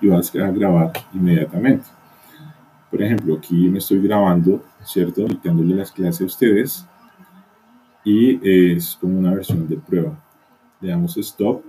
y vas a grabar inmediatamente. Por ejemplo, aquí me estoy grabando, ¿cierto? Dictándole las clases a ustedes y es como una versión de prueba. Le damos stop